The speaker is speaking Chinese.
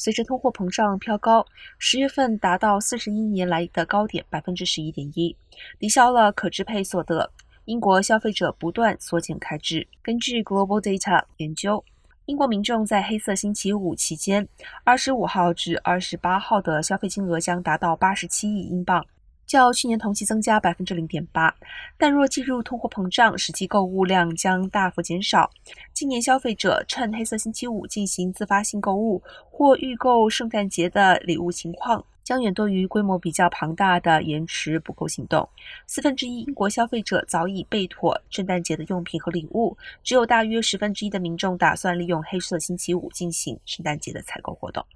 随着通货膨胀飘高，十月份达到四十一年来的高点，百分之十一点一，抵消了可支配所得。英国消费者不断缩减开支。根据 Global Data 研究，英国民众在黑色星期五期间，二十五号至二十八号的消费金额将达到八十七亿英镑。较去年同期增加百分之零点八，但若计入通货膨胀，实际购物量将大幅减少。今年消费者趁黑色星期五进行自发性购物或预购圣诞节的礼物情况，将远多于规模比较庞大的延迟补购行动。四分之一英国消费者早已备妥圣诞节的用品和礼物，只有大约十分之一的民众打算利用黑色星期五进行圣诞节的采购活动。